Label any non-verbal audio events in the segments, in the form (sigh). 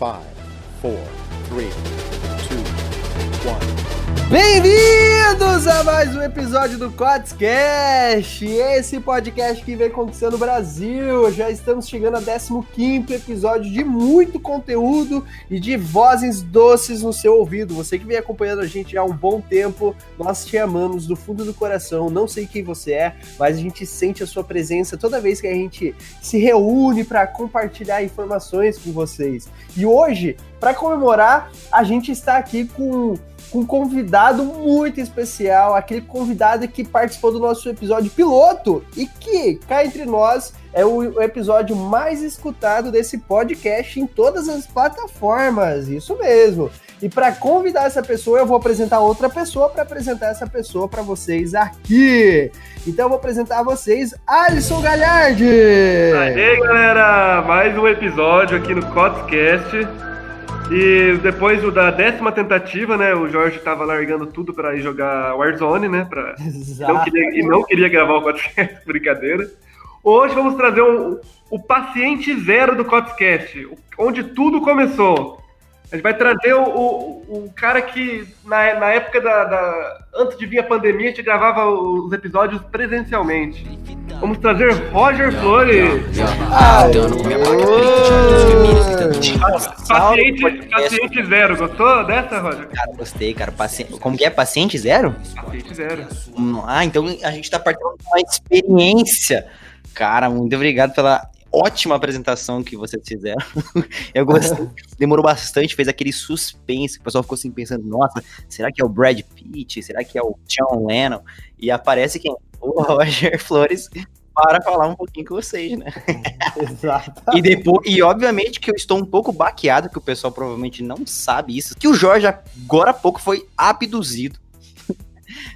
Five, four, three, two, one. Bem-vindos a mais um episódio do Codscast, esse podcast que vem conquistando o Brasil. Já estamos chegando ao 15 episódio de muito conteúdo e de vozes doces no seu ouvido. Você que vem acompanhando a gente há um bom tempo, nós te amamos do fundo do coração. Não sei quem você é, mas a gente sente a sua presença toda vez que a gente se reúne para compartilhar informações com vocês. E hoje, para comemorar, a gente está aqui com com um convidado muito especial, aquele convidado que participou do nosso episódio piloto e que, cá entre nós, é o episódio mais escutado desse podcast em todas as plataformas. Isso mesmo. E para convidar essa pessoa, eu vou apresentar outra pessoa para apresentar essa pessoa para vocês aqui. Então eu vou apresentar a vocês Alisson Galhardi. Aê, galera! Mais um episódio aqui no Cotscast. E depois da décima tentativa, né? O Jorge tava largando tudo para ir jogar Warzone, né? Pra... (laughs) Não queria, e não queria gravar o podcast, (laughs) brincadeira. Hoje vamos trazer um, o paciente zero do Cotscast, onde tudo começou. A gente vai trazer o, o, o cara que, na, na época da, da, Antes de vir a pandemia, a gente gravava os episódios presencialmente. Vamos trazer Roger Flores. Paciente, paciente zero. Gostou dessa, Roger? Cara, gostei, cara. Paciente, como que é? Paciente zero? Paciente zero. Ah, então a gente tá partindo de uma experiência. Cara, muito obrigado pela ótima apresentação que vocês fizeram. (laughs) Eu gostei. Demorou bastante, fez aquele suspense. O pessoal ficou assim pensando: nossa, será que é o Brad Pitt? Será que é o John Lennon? E aparece quem? O Roger (laughs) Flores para falar um pouquinho com vocês, né? (laughs) Exato. E depois, e obviamente que eu estou um pouco baqueado, que o pessoal provavelmente não sabe isso, que o Jorge agora há pouco foi abduzido.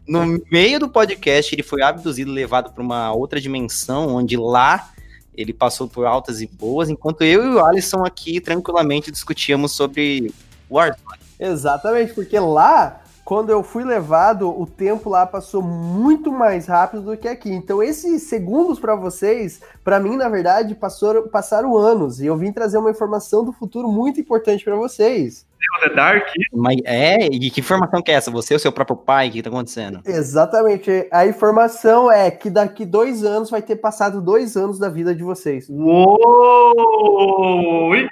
No meio do podcast, ele foi abduzido, levado para uma outra dimensão, onde lá ele passou por altas e boas, enquanto eu e o Alisson aqui tranquilamente discutíamos sobre Warzone. Exatamente, porque lá, quando eu fui levado, o tempo lá passou muito mais rápido do que aqui. Então, esses segundos para vocês, para mim, na verdade, passou, passaram anos. E eu vim trazer uma informação do futuro muito importante para vocês. The Dark. Mas, é, e que informação que é essa? Você é o seu próprio pai? O que tá acontecendo? Exatamente. A informação é que daqui dois anos vai ter passado dois anos da vida de vocês. Uou! Incrível!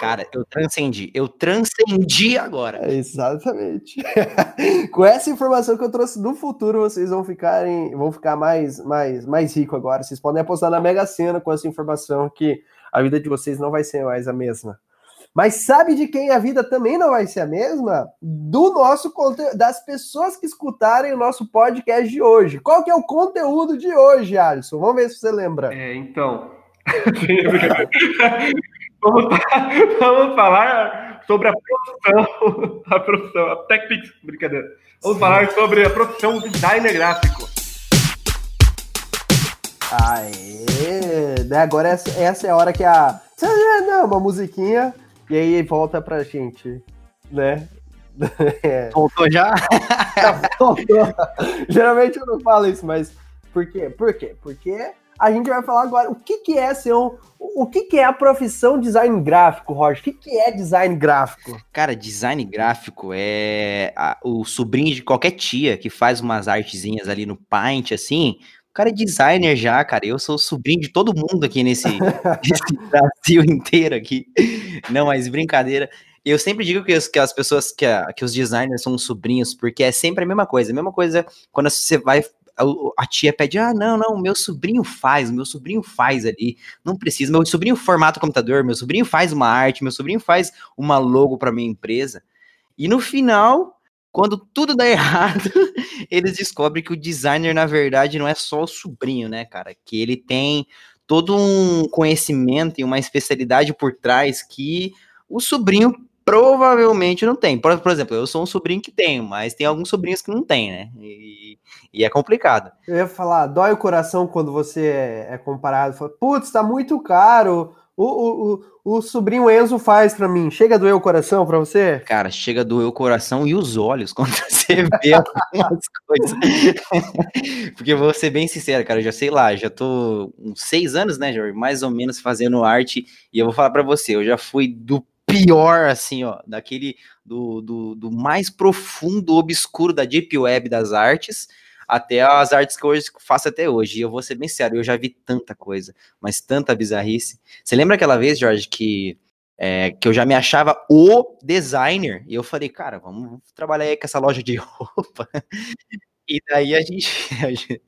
Cara, eu transcendi. Eu transcendi agora. É, exatamente. (laughs) Com essa informação que eu trouxe do futuro, vocês vão ficarem, vão ficar mais, mais, mais rico agora. Vocês podem apostar na Mega Sena com essa informação que a vida de vocês não vai ser mais a mesma. Mas sabe de quem a vida também não vai ser a mesma? Do nosso conteúdo, das pessoas que escutarem o nosso podcast de hoje. Qual que é o conteúdo de hoje, Alisson? Vamos ver se você lembra. É, então. (laughs) vamos, vamos falar sobre a profissão, a profissão, a TechPix, brincadeira. Vamos Sim. falar sobre a profissão designer gráfico. Aê! Né, agora essa, essa é a hora que a. Não, uma musiquinha e aí volta pra gente, né? (laughs) É. Voltou já? voltou. Geralmente eu não falo isso, mas por quê? Por quê? Porque a gente vai falar agora o que, que é ser um. O que, que é a profissão design gráfico, Roger? O que, que é design gráfico? Cara, design gráfico é a, o sobrinho de qualquer tia que faz umas artezinhas ali no Paint, assim. O cara é designer já, cara. Eu sou sobrinho de todo mundo aqui nesse, (laughs) nesse Brasil inteiro aqui. Não, mas brincadeira. Eu sempre digo que, que as pessoas, que, a, que os designers são sobrinhos, porque é sempre a mesma coisa. A mesma coisa quando você vai a, a, tia pede, ah, não, não, meu sobrinho faz, meu sobrinho faz ali, não precisa, meu sobrinho formata o computador, meu sobrinho faz uma arte, meu sobrinho faz uma logo para minha empresa. E no final, quando tudo dá (laughs) errado, eles descobrem que o designer, na verdade, não é só o sobrinho, né, cara? Que ele tem todo um conhecimento e uma especialidade por trás que o sobrinho provavelmente não tem. Por, por, exemplo, eu sou um sobrinho que tenho, mas tem alguns sobrinhos que não tem, né? E, e é complicado. Eu ia falar, dói o coração quando você é, é comparado. Fala, Putz, tá muito caro o, o, o, o sobrinho Enzo faz para mim. Chega a doer o coração para você? Cara, chega a doer o coração e os olhos (laughs) quando você vê algumas coisas. (laughs) Porque vou ser bem sincero, cara, eu já sei lá, já tô uns seis anos, né, Jorge, mais ou menos fazendo arte. E eu vou falar para você, eu já fui do pior, assim, ó, daquele do, do, do mais profundo, obscuro da Deep Web das artes, até as artes que hoje faço até hoje. E eu vou ser bem sério, eu já vi tanta coisa, mas tanta bizarrice. Você lembra aquela vez, Jorge, que, é, que eu já me achava o designer? E eu falei, cara, vamos trabalhar aí com essa loja de (laughs) roupa. E daí a gente, (laughs) a gente,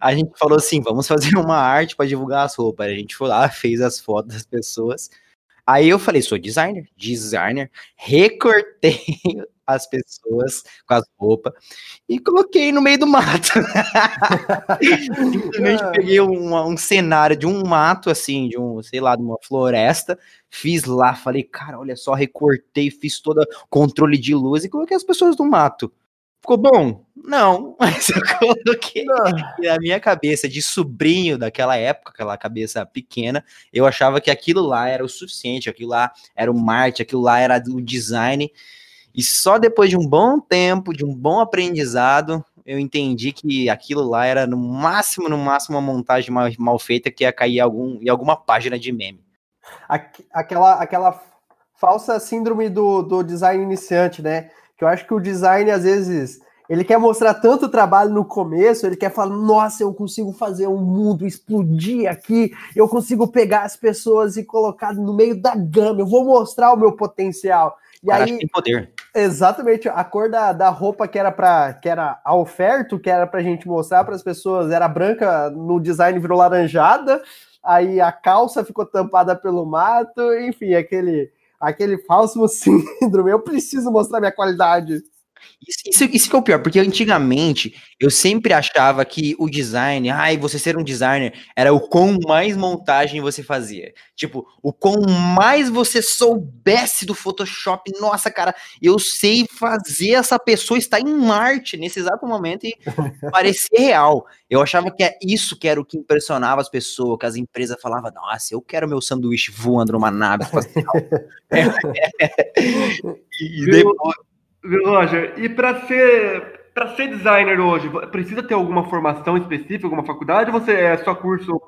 a gente falou assim: vamos fazer uma arte para divulgar as roupas. A gente foi lá, fez as fotos das pessoas. Aí eu falei: sou designer, designer, recortei (laughs) as pessoas com as roupas e coloquei no meio do mato. Simplesmente (laughs) peguei um, um cenário de um mato, assim, de um, sei lá, de uma floresta, fiz lá, falei, cara, olha só, recortei, fiz todo controle de luz e coloquei as pessoas no mato. Ficou bom? Não, (laughs) mas eu coloquei na minha cabeça de sobrinho daquela época, aquela cabeça pequena, eu achava que aquilo lá era o suficiente, aquilo lá era o Marte, aquilo lá era o design. E só depois de um bom tempo, de um bom aprendizado, eu entendi que aquilo lá era no máximo, no máximo, uma montagem mal, mal feita que ia cair em, algum, em alguma página de meme. Aquela, aquela falsa síndrome do, do design iniciante, né? Que eu acho que o design, às vezes, ele quer mostrar tanto trabalho no começo, ele quer falar, nossa, eu consigo fazer um mundo explodir aqui, eu consigo pegar as pessoas e colocar no meio da gama, eu vou mostrar o meu potencial. E Cara, aí, tem poder. Exatamente, a cor da, da roupa que era para que era a oferta, que era pra gente mostrar para as pessoas, era branca, no design virou laranjada, aí a calça ficou tampada pelo mato, enfim, aquele aquele falso (laughs) síndrome. Eu preciso mostrar minha qualidade. Isso, isso, que é o pior, porque antigamente eu sempre achava que o design, ai, você ser um designer, era o quão mais montagem você fazia. Tipo, o quão mais você soubesse do Photoshop, nossa, cara, eu sei fazer essa pessoa estar em Marte nesse exato momento e (laughs) parecer real. Eu achava que é isso que era o que impressionava as pessoas, que as empresas falavam, nossa, eu quero meu sanduíche voando numa nave espacial. (laughs) (laughs) e depois Roger? E para ser para ser designer hoje, precisa ter alguma formação específica, alguma faculdade, ou você é só curso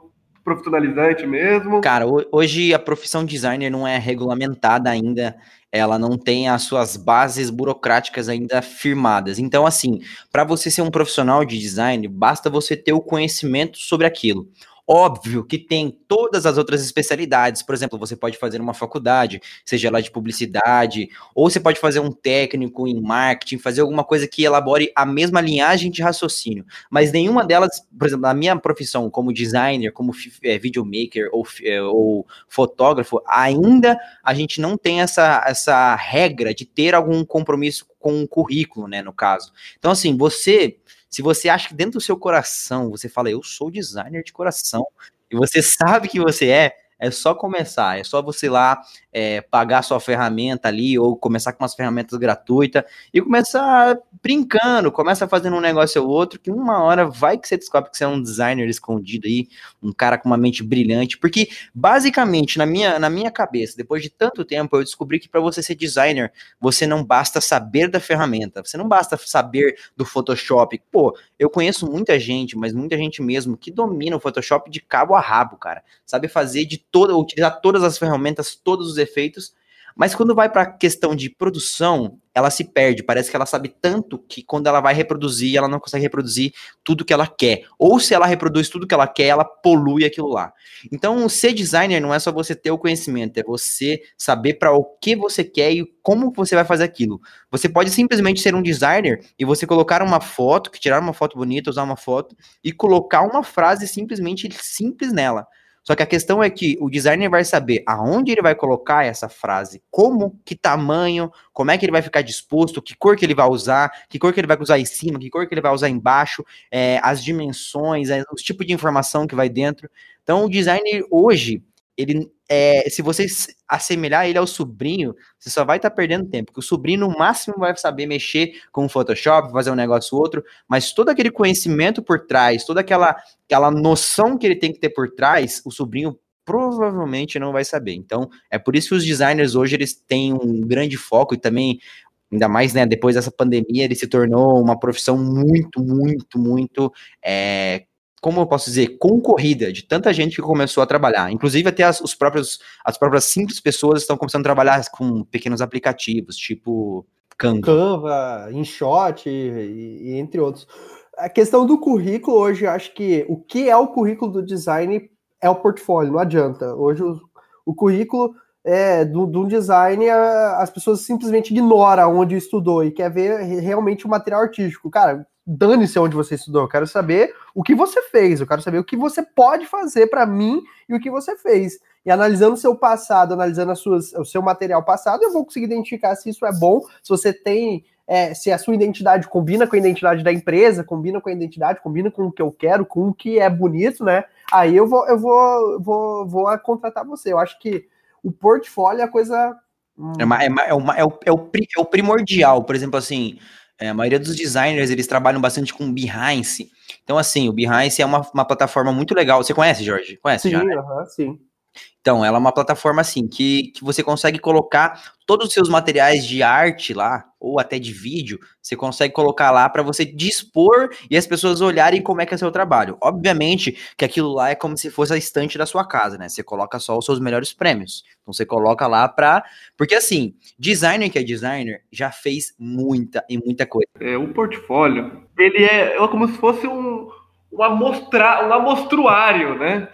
profissionalizante mesmo? Cara, hoje a profissão designer não é regulamentada ainda, ela não tem as suas bases burocráticas ainda firmadas. Então, assim, para você ser um profissional de design, basta você ter o conhecimento sobre aquilo. Óbvio que tem todas as outras especialidades. Por exemplo, você pode fazer uma faculdade, seja lá de publicidade, ou você pode fazer um técnico em marketing, fazer alguma coisa que elabore a mesma linhagem de raciocínio. Mas nenhuma delas, por exemplo, na minha profissão como designer, como é, videomaker ou, é, ou fotógrafo, ainda a gente não tem essa, essa regra de ter algum compromisso com o currículo, né, no caso. Então, assim, você se você acha que dentro do seu coração você fala, eu sou designer de coração, e você sabe que você é, é só começar, é só você lá é, pagar sua ferramenta ali, ou começar com umas ferramentas gratuitas, e começar brincando, começa fazendo um negócio ou outro, que uma hora vai que você descobre que você é um designer escondido aí, um cara com uma mente brilhante, porque basicamente, na minha, na minha cabeça, depois de tanto tempo, eu descobri que para você ser designer, você não basta saber da ferramenta, você não basta saber do Photoshop. Pô, eu conheço muita gente, mas muita gente mesmo, que domina o Photoshop de cabo a rabo, cara. Sabe fazer de toda, utilizar todas as ferramentas, todos os efeitos, mas quando vai para a questão de produção, ela se perde. Parece que ela sabe tanto que quando ela vai reproduzir, ela não consegue reproduzir tudo que ela quer. Ou se ela reproduz tudo que ela quer, ela polui aquilo lá. Então, ser designer não é só você ter o conhecimento, é você saber para o que você quer e como você vai fazer aquilo. Você pode simplesmente ser um designer e você colocar uma foto, que tirar uma foto bonita, usar uma foto e colocar uma frase simplesmente simples nela. Só que a questão é que o designer vai saber aonde ele vai colocar essa frase, como, que tamanho, como é que ele vai ficar disposto, que cor que ele vai usar, que cor que ele vai usar em cima, que cor que ele vai usar embaixo, é, as dimensões, é, os tipos de informação que vai dentro. Então, o designer hoje, ele é, se você assemelhar ele ao sobrinho, você só vai estar tá perdendo tempo, porque o sobrinho no máximo vai saber mexer com o Photoshop, fazer um negócio ou outro, mas todo aquele conhecimento por trás, toda aquela, aquela noção que ele tem que ter por trás, o sobrinho provavelmente não vai saber. Então, é por isso que os designers hoje eles têm um grande foco e também ainda mais, né, depois dessa pandemia, ele se tornou uma profissão muito, muito, muito é, como eu posso dizer, concorrida de tanta gente que começou a trabalhar. Inclusive, até as, os próprios, as próprias simples pessoas estão começando a trabalhar com pequenos aplicativos, tipo Canva. Canva, InShot e, e entre outros. A questão do currículo hoje, eu acho que o que é o currículo do design é o portfólio, não adianta. Hoje o, o currículo é, do, do design, a, as pessoas simplesmente ignoram onde estudou e quer ver realmente o material artístico. Cara, dane-se onde você estudou, eu quero saber o que você fez, eu quero saber o que você pode fazer para mim e o que você fez. E analisando seu passado, analisando as suas, o seu material passado, eu vou conseguir identificar se isso é bom, se você tem, é, se a sua identidade combina com a identidade da empresa, combina com a identidade, combina com o que eu quero, com o que é bonito, né? Aí eu vou, eu vou, vou, vou contratar você. Eu acho que o portfólio é a coisa. É, uma, é, uma, é, uma, é, o, é, o, é o primordial, por exemplo, assim. É, a maioria dos designers, eles trabalham bastante com Behance. Então, assim, o Behance é uma, uma plataforma muito legal. Você conhece, Jorge? Conhece sim, já? Né? Uh -huh, sim. Então, ela é uma plataforma assim que, que você consegue colocar todos os seus materiais de arte lá, ou até de vídeo, você consegue colocar lá para você dispor e as pessoas olharem como é que é seu trabalho. Obviamente que aquilo lá é como se fosse a estante da sua casa, né? Você coloca só os seus melhores prêmios. Então você coloca lá para, porque assim, designer que é designer já fez muita e muita coisa. É, o portfólio, ele é, é como se fosse um um, amostra, um amostruário, né?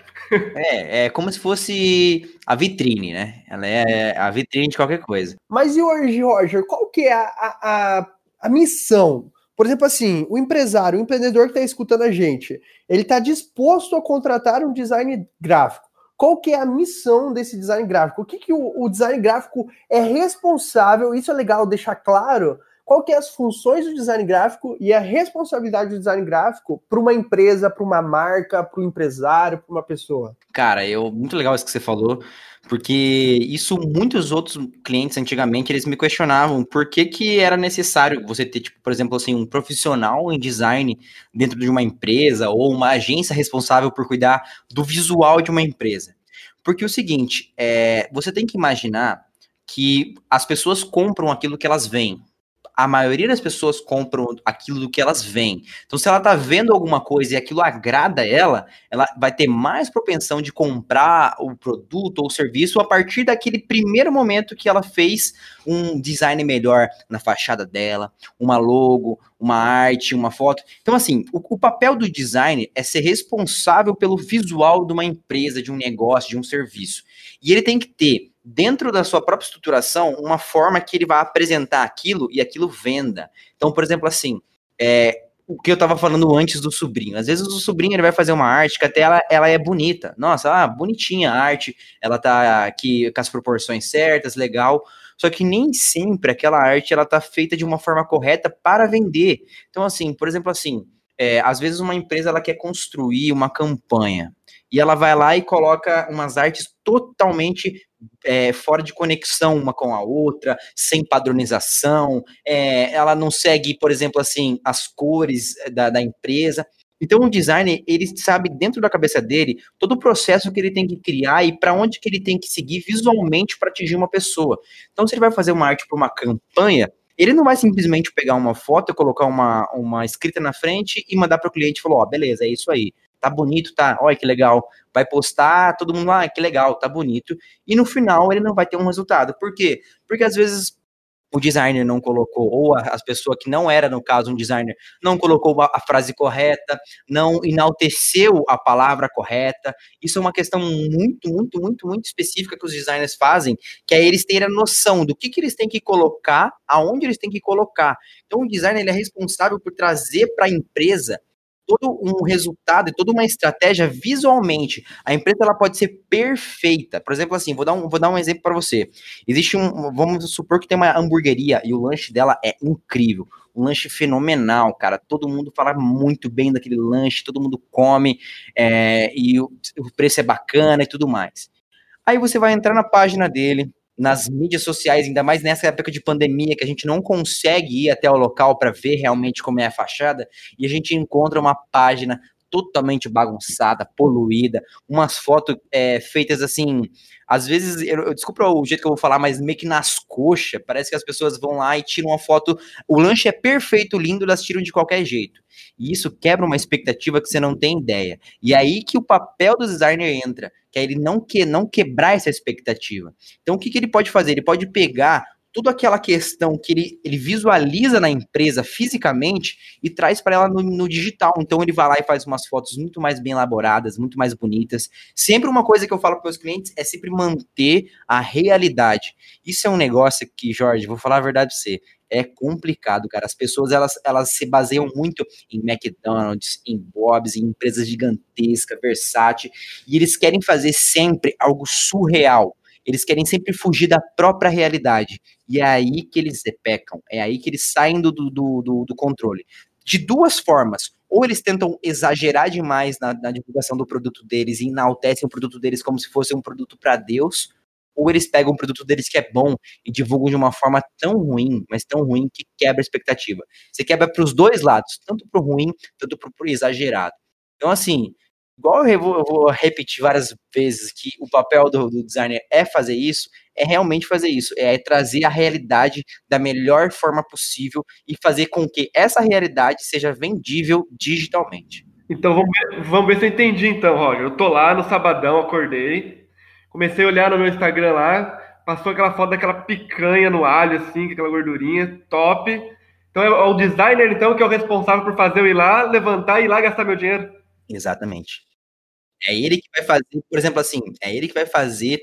É, é como se fosse a vitrine, né? Ela é a vitrine de qualquer coisa. Mas e hoje, Roger, qual que é a, a, a missão? Por exemplo, assim, o empresário, o empreendedor que está escutando a gente, ele está disposto a contratar um design gráfico. Qual que é a missão desse design gráfico? O que, que o, o design gráfico é responsável? Isso é legal deixar claro qual que é as funções do design gráfico e a responsabilidade do design gráfico para uma empresa, para uma marca, para o empresário, para uma pessoa? Cara, eu muito legal isso que você falou, porque isso muitos outros clientes antigamente eles me questionavam por que, que era necessário você ter, tipo, por exemplo, assim, um profissional em design dentro de uma empresa ou uma agência responsável por cuidar do visual de uma empresa. Porque o seguinte, é, você tem que imaginar que as pessoas compram aquilo que elas veem a maioria das pessoas compram aquilo do que elas veem. Então, se ela tá vendo alguma coisa e aquilo agrada ela, ela vai ter mais propensão de comprar o produto ou o serviço a partir daquele primeiro momento que ela fez um design melhor na fachada dela, uma logo, uma arte, uma foto. Então, assim, o, o papel do design é ser responsável pelo visual de uma empresa, de um negócio, de um serviço. E ele tem que ter dentro da sua própria estruturação, uma forma que ele vai apresentar aquilo e aquilo venda. Então, por exemplo, assim, é, o que eu estava falando antes do sobrinho. Às vezes o sobrinho ele vai fazer uma arte que até ela, ela é bonita. Nossa, ah, bonitinha a arte, ela tá aqui com as proporções certas, legal. Só que nem sempre aquela arte ela tá feita de uma forma correta para vender. Então, assim, por exemplo, assim, é, às vezes uma empresa ela quer construir uma campanha e ela vai lá e coloca umas artes totalmente é, fora de conexão uma com a outra, sem padronização, é, ela não segue, por exemplo, assim, as cores da, da empresa. Então, o designer, ele sabe dentro da cabeça dele todo o processo que ele tem que criar e para onde que ele tem que seguir visualmente para atingir uma pessoa. Então, se ele vai fazer uma arte para uma campanha, ele não vai simplesmente pegar uma foto, colocar uma, uma escrita na frente e mandar para o cliente e falar, ó, oh, beleza, é isso aí tá bonito, tá, olha que legal. Vai postar, todo mundo, ah, que legal, tá bonito. E no final ele não vai ter um resultado. Por quê? Porque às vezes o designer não colocou, ou as pessoas que não era, no caso, um designer, não colocou a, frase correta, não enalteceu a palavra correta. Isso é uma questão muito, muito, muito, muito específica que os designers fazem, que é eles terem a noção do que, que eles têm que colocar, aonde eles têm que colocar. Então, o designer ele é responsável por trazer para a empresa todo um resultado e toda uma estratégia visualmente. A empresa ela pode ser perfeita. Por exemplo, assim, vou dar um, vou dar um exemplo para você. Existe um, vamos supor que tem uma hamburgueria e o lanche dela é incrível. Um lanche fenomenal, cara. Todo mundo fala muito bem daquele lanche, todo mundo come é, e o, o preço é bacana e tudo mais. Aí você vai entrar na página dele, nas mídias sociais, ainda mais nessa época de pandemia, que a gente não consegue ir até o local para ver realmente como é a fachada, e a gente encontra uma página totalmente bagunçada, poluída, umas fotos é, feitas assim, às vezes, eu, eu, desculpa o jeito que eu vou falar, mas meio que nas coxas, parece que as pessoas vão lá e tiram uma foto, o lanche é perfeito, lindo, elas tiram de qualquer jeito. E isso quebra uma expectativa que você não tem ideia. E é aí que o papel do designer entra, que é ele não, que, não quebrar essa expectativa. Então, o que, que ele pode fazer? Ele pode pegar toda aquela questão que ele, ele visualiza na empresa fisicamente e traz para ela no, no, digital. Então ele vai lá e faz umas fotos muito mais bem elaboradas, muito mais bonitas. Sempre uma coisa que eu falo para os clientes é sempre manter a realidade. Isso é um negócio que, Jorge, vou falar a verdade para você, é complicado, cara. As pessoas elas, elas se baseiam muito em McDonald's, em Bob's, em empresas gigantescas, Versace, e eles querem fazer sempre algo surreal eles querem sempre fugir da própria realidade. E é aí que eles pecam, é aí que eles saem do, do, do, do controle. De duas formas. Ou eles tentam exagerar demais na, na divulgação do produto deles e enaltecem o produto deles como se fosse um produto para Deus, ou eles pegam um produto deles que é bom e divulgam de uma forma tão ruim, mas tão ruim que quebra a expectativa. Você quebra para os dois lados, tanto para o ruim, tanto para o exagerado. Então, assim, igual eu vou, eu vou, repetir várias vezes que o papel do, do, designer é fazer isso, é realmente fazer isso, é trazer a realidade da melhor forma possível e fazer com que essa realidade seja vendível digitalmente. Então vamos ver, vamos ver se eu entendi então, Roger. Eu tô lá no sabadão, acordei, comecei a olhar no meu Instagram lá, passou aquela foto daquela picanha no alho, assim, aquela gordurinha, top. Então é o designer, então, que é o responsável por fazer eu ir lá, levantar e ir lá gastar meu dinheiro. Exatamente. É ele que vai fazer, por exemplo, assim, é ele que vai fazer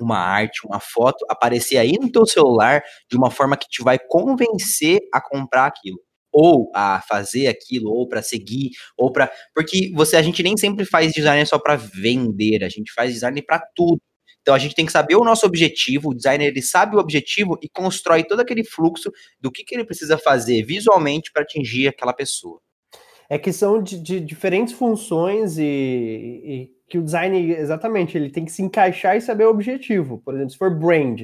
uma arte, uma foto aparecer aí no teu celular de uma forma que te vai convencer a comprar aquilo ou a fazer aquilo, ou para seguir, ou para porque você a gente nem sempre faz design só para vender, a gente faz design para tudo. Então a gente tem que saber o nosso objetivo, o designer ele sabe o objetivo e constrói todo aquele fluxo do que, que ele precisa fazer visualmente para atingir aquela pessoa é que são de, de diferentes funções e, e, que o design, exatamente, ele tem que se encaixar e saber o objetivo. Por exemplo, se for brand,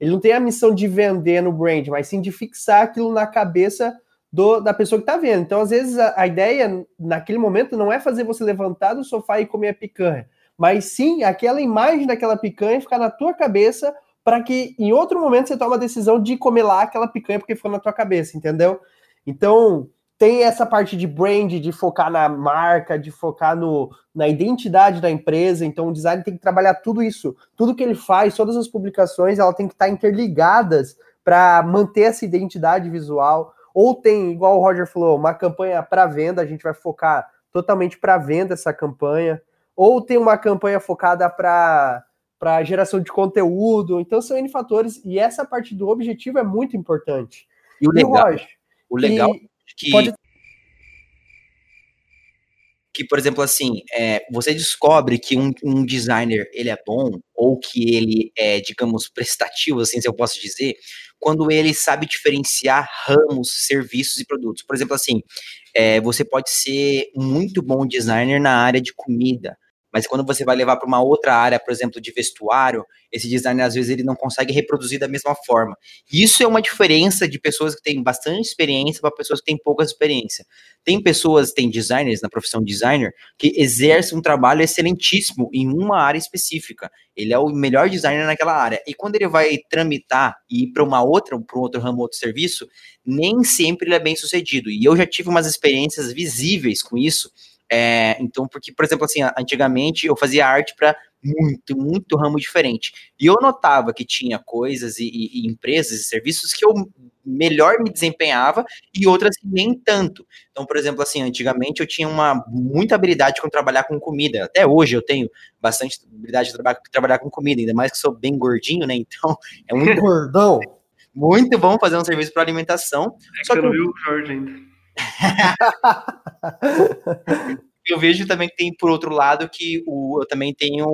ele não tem a missão de vender no brand, mas sim de fixar aquilo na cabeça do, da pessoa que está vendo. Então, às vezes, a, a, ideia naquele momento não é fazer você levantar do sofá e comer a picanha, mas sim aquela imagem daquela picanha ficar na tua cabeça para que em outro momento você tome a decisão de comer lá aquela picanha porque ficou na tua cabeça, entendeu? Então, tem essa parte de brand, de focar na marca, de focar no, na identidade da empresa. Então, o design tem que trabalhar tudo isso. Tudo que ele faz, todas as publicações, ela tem que estar interligadas para manter essa identidade visual. Ou tem, igual o Roger falou, uma campanha para venda, a gente vai focar totalmente para venda essa campanha. Ou tem uma campanha focada para para geração de conteúdo. Então, são N fatores. E essa parte do objetivo é muito importante. E o legal, e, Roger, o legal e, que, Pode... que por exemplo, assim, é, você descobre que um, um, designer ele é bom ou que ele é, digamos, prestativo, assim, se eu posso dizer, quando ele sabe diferenciar ramos, serviços e produtos. Por exemplo, assim, é, você pode ser muito bom designer na área de comida, mas quando você vai levar para uma outra área, por exemplo, de vestuário, esse designer às vezes ele não consegue reproduzir da mesma forma. Isso é uma diferença de pessoas que têm bastante experiência para pessoas que têm pouca experiência. Tem pessoas, tem designers na profissão designer que exercem um trabalho excelentíssimo em uma área específica. Ele é o melhor designer naquela área. E quando ele vai tramitar e ir para uma outra, para um outro ramo, outro serviço, nem sempre ele é bem sucedido. E eu já tive umas experiências visíveis com isso é, então, porque, por exemplo, assim, antigamente eu fazia arte para muito, muito ramo diferente. E eu notava que tinha coisas e, e, e, empresas e serviços que eu melhor me desempenhava e outras que nem tanto. Então, por exemplo, assim, antigamente eu tinha uma muita habilidade com trabalhar com comida. Até hoje eu tenho bastante habilidade de trabalhar, trabalhar com comida, ainda mais que sou bem gordinho, né? Então, é muito gordão. Muito bom fazer um serviço para alimentação. É só que eu não vi o Jorge ainda. (laughs) eu vejo também que tem, por outro lado, que o, eu também tenho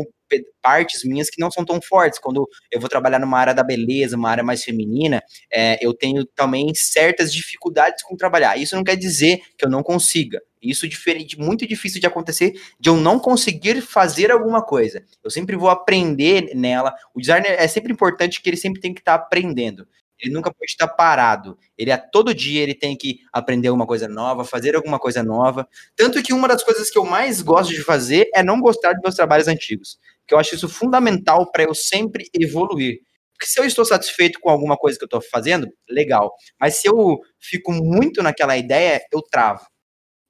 partes minhas que não são tão fortes. Quando eu vou trabalhar numa área da beleza, uma área mais feminina, é, eu tenho também certas dificuldades com trabalhar. Isso não quer dizer que eu não consiga. Isso é diferente, muito difícil de acontecer, de eu não conseguir fazer alguma coisa. Eu sempre vou aprender nela. O designer é sempre importante que ele sempre tem que estar tá aprendendo. Ele nunca pode estar parado. Ele a todo dia ele tem que aprender alguma coisa nova, fazer alguma coisa nova. Tanto que uma das coisas que eu mais gosto de fazer é não gostar dos meus trabalhos antigos. Que eu acho isso fundamental para eu sempre evoluir. Porque se eu estou satisfeito com alguma coisa que eu estou fazendo, legal. Mas se eu fico muito naquela ideia, eu travo.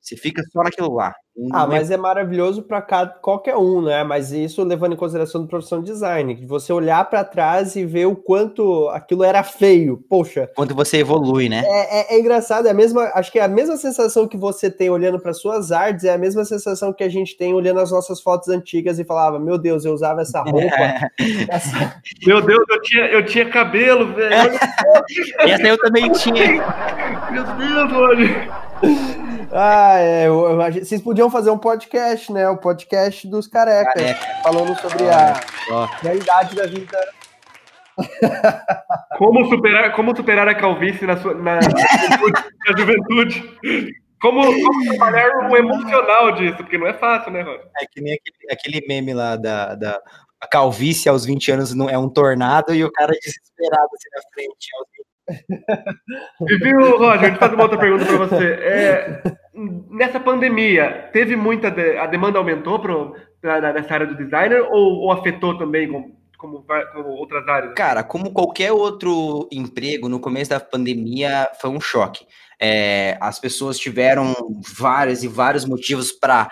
Você fica só naquilo lá. Ah, mas é maravilhoso para qualquer um, né? Mas isso levando em consideração do profissão de design, de você olhar para trás e ver o quanto aquilo era feio. Poxa. Quanto você evolui, né? É, é, é engraçado, é a mesma, acho que é a mesma sensação que você tem olhando para suas artes, é a mesma sensação que a gente tem olhando as nossas fotos antigas e falava: Meu Deus, eu usava essa roupa. (laughs) essa... Meu Deus, eu tinha, eu tinha cabelo, velho. (laughs) essa eu também tinha. Meu Deus, olha. Ah, é, eu, eu, vocês podiam fazer um podcast, né? O podcast dos carecas, Careca. falando sobre a realidade da vida. (laughs) Como superar, como superar a calvície na, sua, na, na juventude? Como, como trabalhar o emocional disso? Porque não é fácil, né, Rod? É que nem aquele, aquele meme lá da, da a calvície aos 20 anos não é um tornado e o cara desesperado assim na frente aos 20 e viu, Roger, deixa eu fazer uma outra pergunta para você. É, nessa pandemia, teve muita. De, a demanda aumentou pro, pra, nessa área do designer ou, ou afetou também como, como, como, outras áreas? Cara, como qualquer outro emprego, no começo da pandemia foi um choque. É, as pessoas tiveram vários e vários motivos para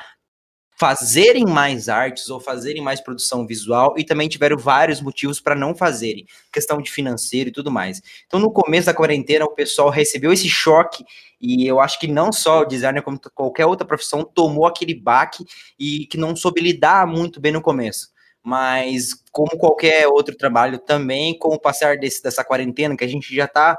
fazerem mais artes ou fazerem mais produção visual e também tiveram vários motivos para não fazerem, questão de financeiro e tudo mais. Então, no começo da quarentena, o pessoal recebeu esse choque e eu acho que não só o designer, como qualquer outra profissão, tomou aquele baque e que não soube lidar muito bem no começo. Mas, como qualquer outro trabalho também, com o passar desse, dessa quarentena, que a gente já está,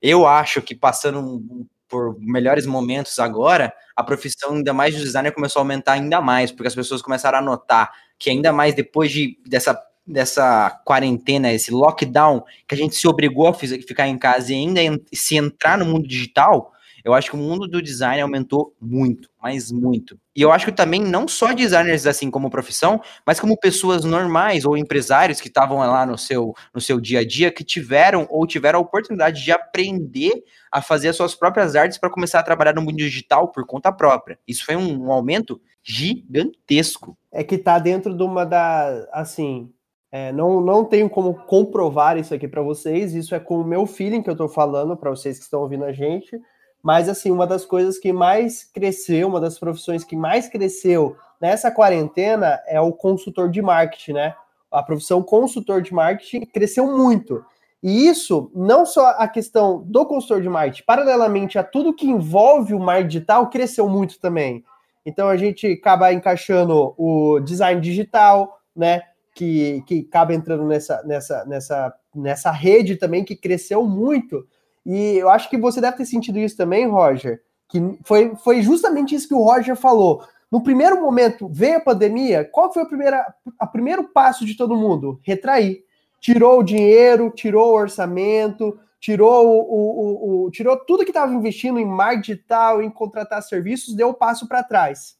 eu acho que passando um por melhores momentos agora, a profissão ainda mais de designer começou a aumentar ainda mais, porque as pessoas começaram a notar que ainda mais depois de, dessa, dessa quarentena, esse lockdown, que a gente se obrigou a ficar em casa e ainda se entrar no mundo digital, eu acho que o mundo do design aumentou muito, mas muito. E eu acho que também não só designers assim como profissão, mas como pessoas normais ou empresários que estavam lá no seu, no seu dia a dia, que tiveram ou tiveram a oportunidade de aprender a fazer as suas próprias artes para começar a trabalhar no mundo digital por conta própria. Isso foi um, um aumento gigantesco. É que está dentro de uma da, assim, é, não, não tenho como comprovar isso aqui para vocês, isso é com o meu feeling que eu estou falando para vocês que estão ouvindo a gente, mas, assim, uma das coisas que mais cresceu, uma das profissões que mais cresceu nessa quarentena é o consultor de marketing, né? A profissão consultor de marketing cresceu muito. E isso, não só a questão do consultor de marketing, paralelamente a tudo que envolve o marketing digital, cresceu muito também. Então a gente acaba encaixando o design digital, né? Que, que acaba entrando nessa, nessa, nessa, nessa rede também que cresceu muito. E eu acho que você deve ter sentido isso também, Roger, que foi, foi justamente isso que o Roger falou. No primeiro momento, veio a pandemia, qual foi o primeiro, a primeiro passo de todo mundo? Retrair. Tirou o dinheiro, tirou o orçamento, tirou o, o, o tirou tudo que estava investindo em marketing digital, em contratar serviços, deu o um passo para trás.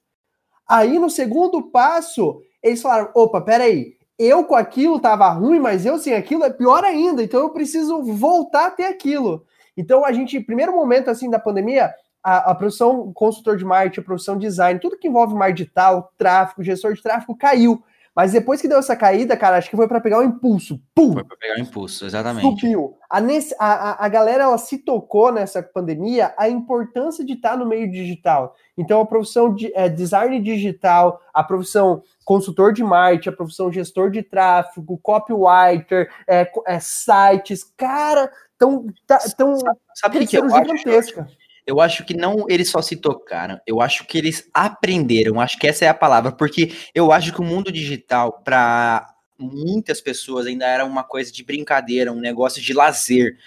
Aí, no segundo passo, eles falaram: opa, peraí, eu com aquilo estava ruim, mas eu sem aquilo é pior ainda, então eu preciso voltar a ter aquilo. Então, a gente, primeiro momento assim da pandemia, a, a profissão consultor de marketing, a profissão design, tudo que envolve marketing digital, tráfego, gestor de tráfego, caiu. Mas depois que deu essa caída, cara, acho que foi para pegar o um impulso. Pum! Foi para pegar o um impulso, exatamente. Subiu. A, a, a, galera ela se tocou nessa pandemia a importância de estar no meio digital. Então, a profissão de é, design digital, a profissão consultor de marketing, a profissão gestor de tráfego, copywriter, é, é sites, cara, tão, tá, tão sabe, sabe que eu gigantesca. Acho? Eu acho que não eles só se tocaram, eu acho que eles aprenderam, acho que essa é a palavra, porque eu acho que o mundo digital, para muitas pessoas, ainda era uma coisa de brincadeira, um negócio de lazer.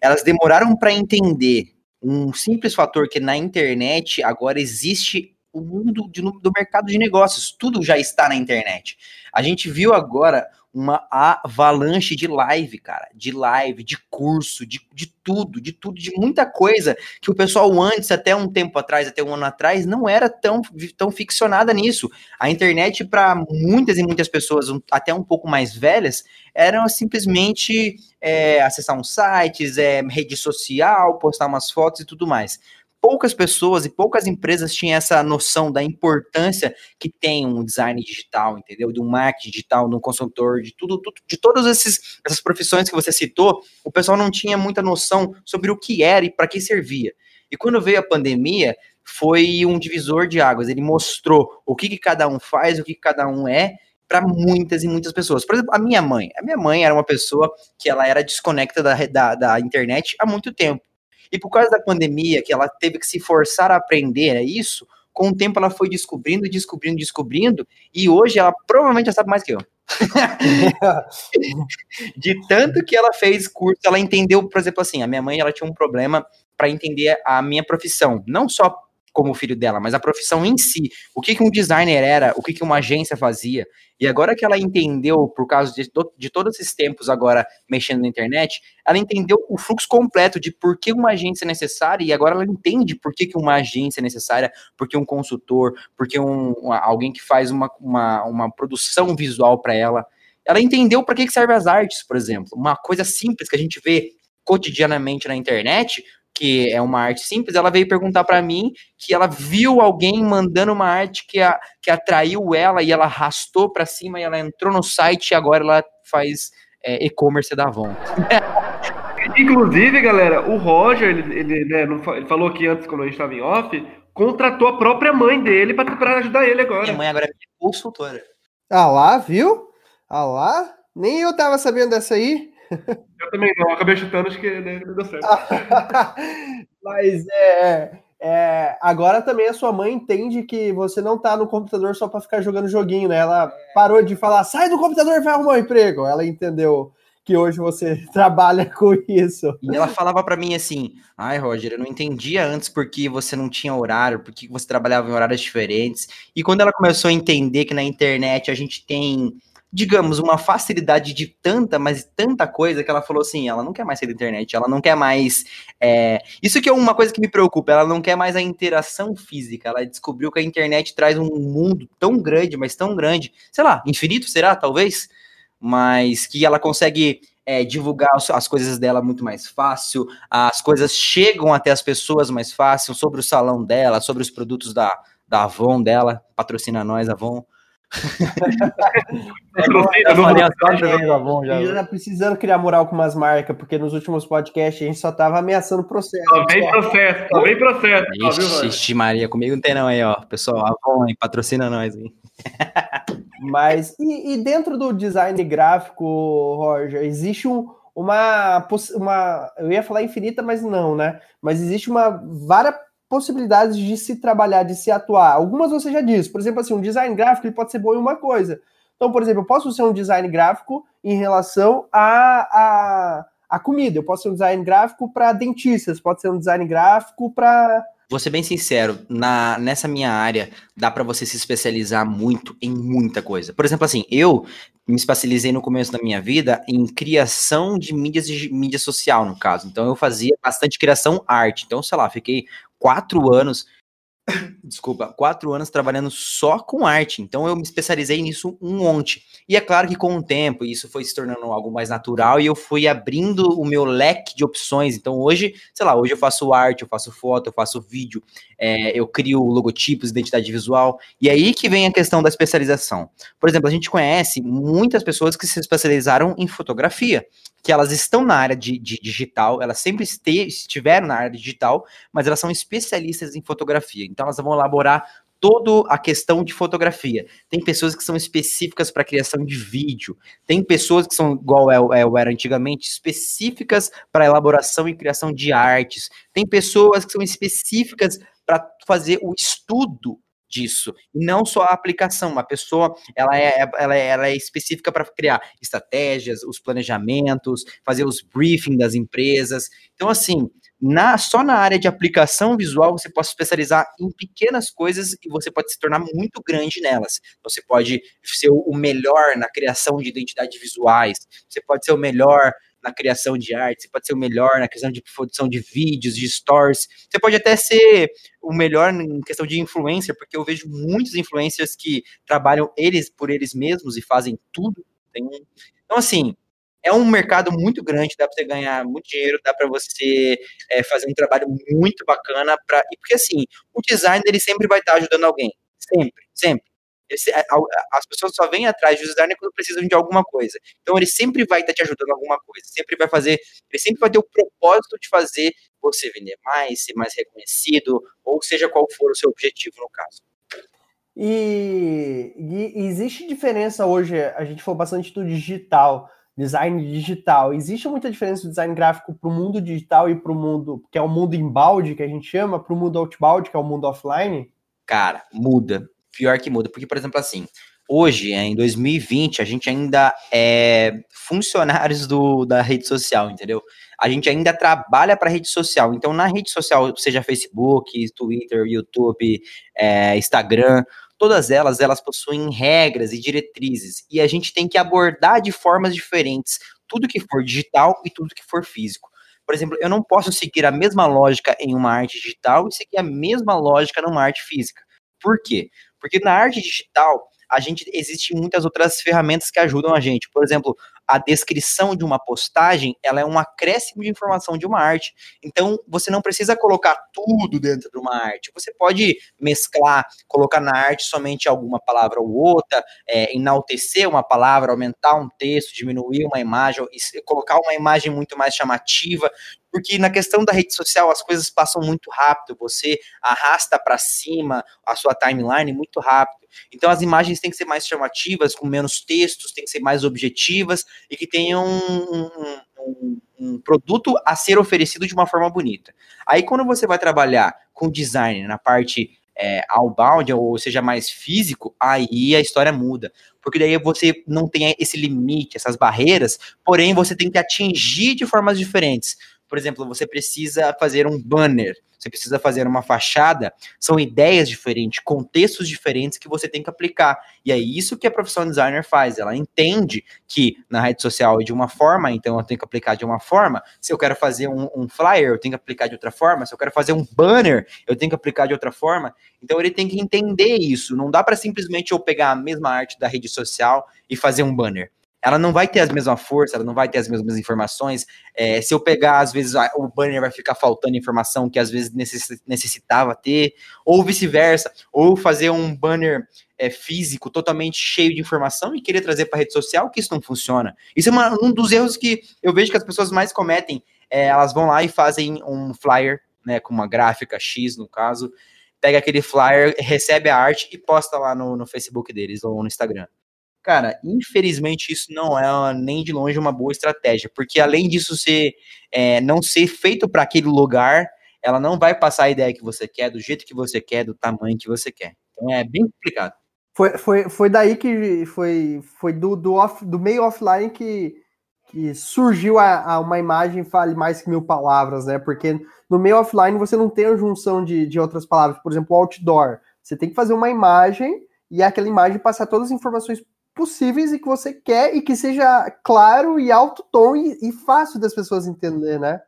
Elas demoraram para entender um simples fator que na internet agora existe o mundo de, do mercado de negócios. Tudo já está na internet. A gente viu agora uma avalanche de live, cara, de live, de curso, de, de tudo, de tudo, de muita coisa que o pessoal antes, até um tempo atrás, até um ano atrás, não era tão, tão ficcionada nisso. A internet, para muitas e muitas pessoas, até um pouco mais velhas, era simplesmente é, acessar uns sites, é, rede social, postar umas fotos e tudo mais poucas pessoas e poucas empresas tinham essa noção da importância que tem um design digital, entendeu? De um marketing digital, de um consultor, de tudo, tudo de todas essas profissões que você citou, o pessoal não tinha muita noção sobre o que era e para que servia. E quando veio a pandemia, foi um divisor de águas. Ele mostrou o que, que cada um faz, o que, que cada um é, para muitas e muitas pessoas. Por exemplo, a minha mãe. A minha mãe era uma pessoa que ela era desconecta da, da, da internet há muito tempo. E por causa da pandemia, que ela teve que se forçar a aprender isso, com o tempo ela foi descobrindo, descobrindo, descobrindo, e hoje ela provavelmente já sabe mais que eu. (laughs) de tanto que ela fez curso, ela entendeu, por exemplo, assim, a minha mãe ela tinha um problema para entender a minha profissão, não só como filho dela, mas a profissão em si. O que, que um designer era, o que, que uma agência fazia. E agora que ela entendeu, por causa de, de todos esses tempos agora mexendo na internet, ela entendeu o fluxo completo de por que uma agência é necessária, e agora ela entende por que, que uma agência é necessária, por que um consultor, por que um, alguém que faz uma, uma, uma produção visual para ela. Ela entendeu para que, que serve as artes, por exemplo. Uma coisa simples que a gente vê cotidianamente na internet, que é uma arte simples, ela veio perguntar para mim que ela viu alguém mandando uma arte que, a, que atraiu ela e ela arrastou para cima e ela entrou no site e agora ela faz é, e-commerce da Avon. (laughs) Inclusive, galera, o Roger, ele, ele, né, ele falou aqui antes, quando a gente estava em off, contratou a própria mãe dele para ajudar ele agora. Minha mãe agora é consultora. Ah lá, viu? Ah lá? Nem eu tava sabendo dessa aí. (laughs) Eu também não, acabei chutando, acho que né, não deu certo. (laughs) Mas é, é, agora também a sua mãe entende que você não tá no computador só para ficar jogando joguinho, né? Ela parou de falar, sai do computador e vai arrumar um emprego. Ela entendeu que hoje você (laughs) trabalha com isso. E ela falava para mim assim: ai, Roger, eu não entendia antes porque você não tinha horário, porque você trabalhava em horários diferentes. E quando ela começou a entender que na internet a gente tem digamos, uma facilidade de tanta, mas tanta coisa que ela falou assim, ela não quer mais ser da internet, ela não quer mais. É... Isso que é uma coisa que me preocupa, ela não quer mais a interação física. Ela descobriu que a internet traz um mundo tão grande, mas tão grande, sei lá, infinito será, talvez, mas que ela consegue é, divulgar as coisas dela muito mais fácil, as coisas chegam até as pessoas mais fácil, sobre o salão dela, sobre os produtos da, da Avon dela, patrocina nós, Avon. Bom, já. tá precisando criar moral com umas marcas, porque nos últimos podcasts a gente só tava ameaçando processo. Tá bem processo, tá bem processo. Ixi, ixi, Maria, comigo não tem não aí, ó. Pessoal, Avon patrocina nós aí. (laughs) Mas, e, e, dentro do design gráfico, Roger, existe um, uma, uma. Eu ia falar infinita, mas não, né? Mas existe uma várias possibilidades de se trabalhar, de se atuar. Algumas você já disse, por exemplo, assim, um design gráfico ele pode ser bom em uma coisa. Então, por exemplo, eu posso ser um design gráfico em relação a, a, a comida, eu posso ser um design gráfico para dentistas, pode ser um design gráfico para Vou ser bem sincero, na, nessa minha área dá para você se especializar muito em muita coisa. Por exemplo, assim, eu me especializei no começo da minha vida em criação de mídias de mídia social, no caso. Então eu fazia bastante criação arte. Então, sei lá, fiquei quatro anos desculpa, quatro anos trabalhando só com arte. Então eu me especializei nisso um monte. E é claro que com o tempo isso foi se tornando algo mais natural e eu fui abrindo o meu leque de opções. Então hoje, sei lá, hoje eu faço arte, eu faço foto, eu faço vídeo, é, eu crio logotipos, identidade visual. E aí que vem a questão da especialização. Por exemplo, a gente conhece muitas pessoas que se especializaram em fotografia que elas estão na área de, de digital, elas sempre este, estiveram na área digital, mas elas são especialistas em fotografia. Então elas vão elaborar toda a questão de fotografia. Tem pessoas que são específicas para criação de vídeo, tem pessoas que são, igual eu, eu era antigamente, específicas para elaboração e criação de artes, tem pessoas que são específicas para fazer o estudo disso. E não só a aplicação, uma pessoa ela é, ela é, ela é específica para criar estratégias, os planejamentos, fazer os briefings das empresas. Então, assim, na, só na área de aplicação visual você pode se especializar em pequenas coisas e você pode se tornar muito grande nelas. Você pode ser o melhor na criação de identidades visuais, você pode ser o melhor na criação de arte, você pode ser o melhor na questão de produção de vídeos, de stories, você pode até ser o melhor em questão de influencer, porque eu vejo muitos influencers que trabalham eles por eles mesmos e fazem tudo. Então, assim, é um mercado muito grande, dá para você ganhar muito dinheiro, dá para você é, fazer um trabalho muito bacana, pra, e porque assim, o designer ele sempre vai estar ajudando alguém, sempre, sempre. Esse, as pessoas só vêm atrás do designer quando precisam de alguma coisa. Então ele sempre vai estar te ajudando em alguma coisa, sempre vai fazer, ele sempre vai ter o propósito de fazer você vender mais, ser mais reconhecido, ou seja qual for o seu objetivo no caso. E, e existe diferença hoje, a gente falou bastante do digital, design digital. Existe muita diferença do design gráfico para o mundo digital e para o mundo, que é o mundo inbound, que a gente chama, para o mundo outbound, que é o mundo offline? Cara, muda pior que muda. Porque, por exemplo, assim, hoje, em 2020, a gente ainda é funcionários do, da rede social, entendeu? A gente ainda trabalha para rede social. Então, na rede social, seja Facebook, Twitter, YouTube, é, Instagram, todas elas, elas possuem regras e diretrizes. E a gente tem que abordar de formas diferentes tudo que for digital e tudo que for físico. Por exemplo, eu não posso seguir a mesma lógica em uma arte digital e seguir a mesma lógica numa arte física. Por quê? Porque na arte digital, a gente existe muitas outras ferramentas que ajudam a gente. Por exemplo, a descrição de uma postagem, ela é um acréscimo de informação de uma arte. Então, você não precisa colocar tudo dentro de uma arte. Você pode mesclar, colocar na arte somente alguma palavra ou outra, é, enaltecer uma palavra, aumentar um texto, diminuir uma imagem, colocar uma imagem muito mais chamativa. Porque na questão da rede social as coisas passam muito rápido, você arrasta para cima a sua timeline muito rápido. Então as imagens têm que ser mais chamativas, com menos textos, têm que ser mais objetivas e que tenham um, um, um, produto a ser oferecido de uma forma bonita. Aí quando você vai trabalhar com design na parte é, outbound, ou seja, mais físico, aí a história muda. Porque daí você não tem esse limite, essas barreiras, porém você tem que atingir de formas diferentes. Por exemplo, você precisa fazer um banner, você precisa fazer uma fachada, são ideias diferentes, contextos diferentes que você tem que aplicar. E é isso que a profissão designer faz. Ela entende que na rede social é de uma forma, então eu tenho que aplicar de uma forma. Se eu quero fazer um, um flyer, eu tenho que aplicar de outra forma. Se eu quero fazer um banner, eu tenho que aplicar de outra forma. Então ele tem que entender isso. Não dá para simplesmente eu pegar a mesma arte da rede social e fazer um banner ela não vai ter a mesma força, ela não vai ter as mesmas informações. É, se eu pegar, às vezes, o banner vai ficar faltando informação que às vezes necessitava ter, ou vice-versa, ou fazer um banner é, físico totalmente cheio de informação e querer trazer para a rede social, que isso não funciona. Isso é uma, um dos erros que eu vejo que as pessoas mais cometem. É, elas vão lá e fazem um flyer, né, com uma gráfica X, no caso, pega aquele flyer, recebe a arte e posta lá no, no Facebook deles ou no Instagram. Cara, infelizmente isso não é nem de longe uma boa estratégia, porque além disso ser é, não ser feito para aquele lugar, ela não vai passar a ideia que você quer, do jeito que você quer, do tamanho que você quer. Então é bem complicado. Foi, foi, foi daí que foi, foi do, do, off, do meio offline que, que surgiu a, a, uma imagem fale mais que mil palavras, né? Porque no meio offline você não tem a junção de, de outras palavras. Por exemplo, outdoor. Você tem que fazer uma imagem e aquela imagem passar todas as informações possíveis e que você quer e que seja claro e alto tom e, e fácil das pessoas entender, né?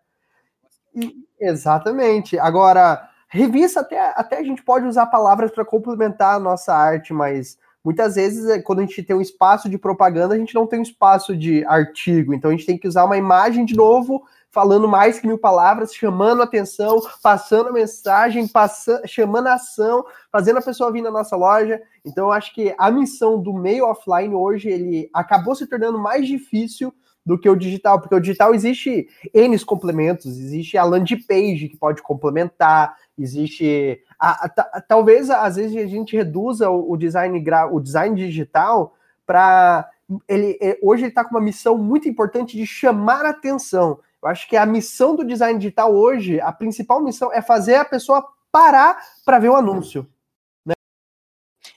E, exatamente. Agora, revista até, até a gente pode usar palavras para complementar a nossa arte, mas muitas vezes é, quando a gente tem um espaço de propaganda, a gente não tem um espaço de artigo, então a gente tem que usar uma imagem de novo falando mais que mil palavras, chamando atenção, passando a mensagem, passando, chamando a ação, fazendo a pessoa vir na nossa loja. Então, eu acho que a missão do meio offline hoje ele acabou se tornando mais difícil do que o digital, porque o digital existe N complementos, existe a landing page que pode complementar, existe a, a, talvez às vezes a gente reduza o, o design o design digital para ele é, hoje ele está com uma missão muito importante de chamar atenção. Eu acho que a missão do design digital hoje, a principal missão é fazer a pessoa parar para ver o anúncio. Né?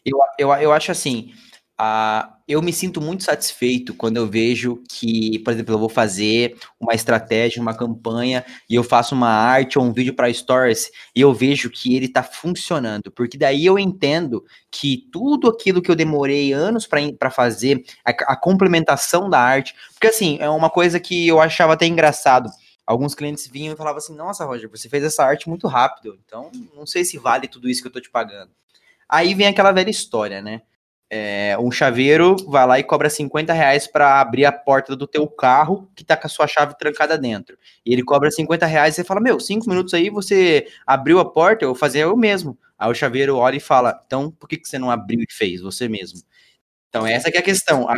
Eu, eu, eu acho assim, Uh, eu me sinto muito satisfeito quando eu vejo que, por exemplo, eu vou fazer uma estratégia, uma campanha, e eu faço uma arte ou um vídeo para stories, e eu vejo que ele está funcionando, porque daí eu entendo que tudo aquilo que eu demorei anos para fazer, a, a complementação da arte, porque assim, é uma coisa que eu achava até engraçado. Alguns clientes vinham e falavam assim: Nossa, Roger, você fez essa arte muito rápido, então não sei se vale tudo isso que eu tô te pagando. Aí vem aquela velha história, né? É, um chaveiro vai lá e cobra 50 reais para abrir a porta do teu carro que tá com a sua chave trancada dentro. E ele cobra 50 reais e você fala, meu, cinco minutos aí você abriu a porta, eu vou fazer eu mesmo. Aí o chaveiro olha e fala, então por que, que você não abriu e fez você mesmo? Então essa que é a questão. A,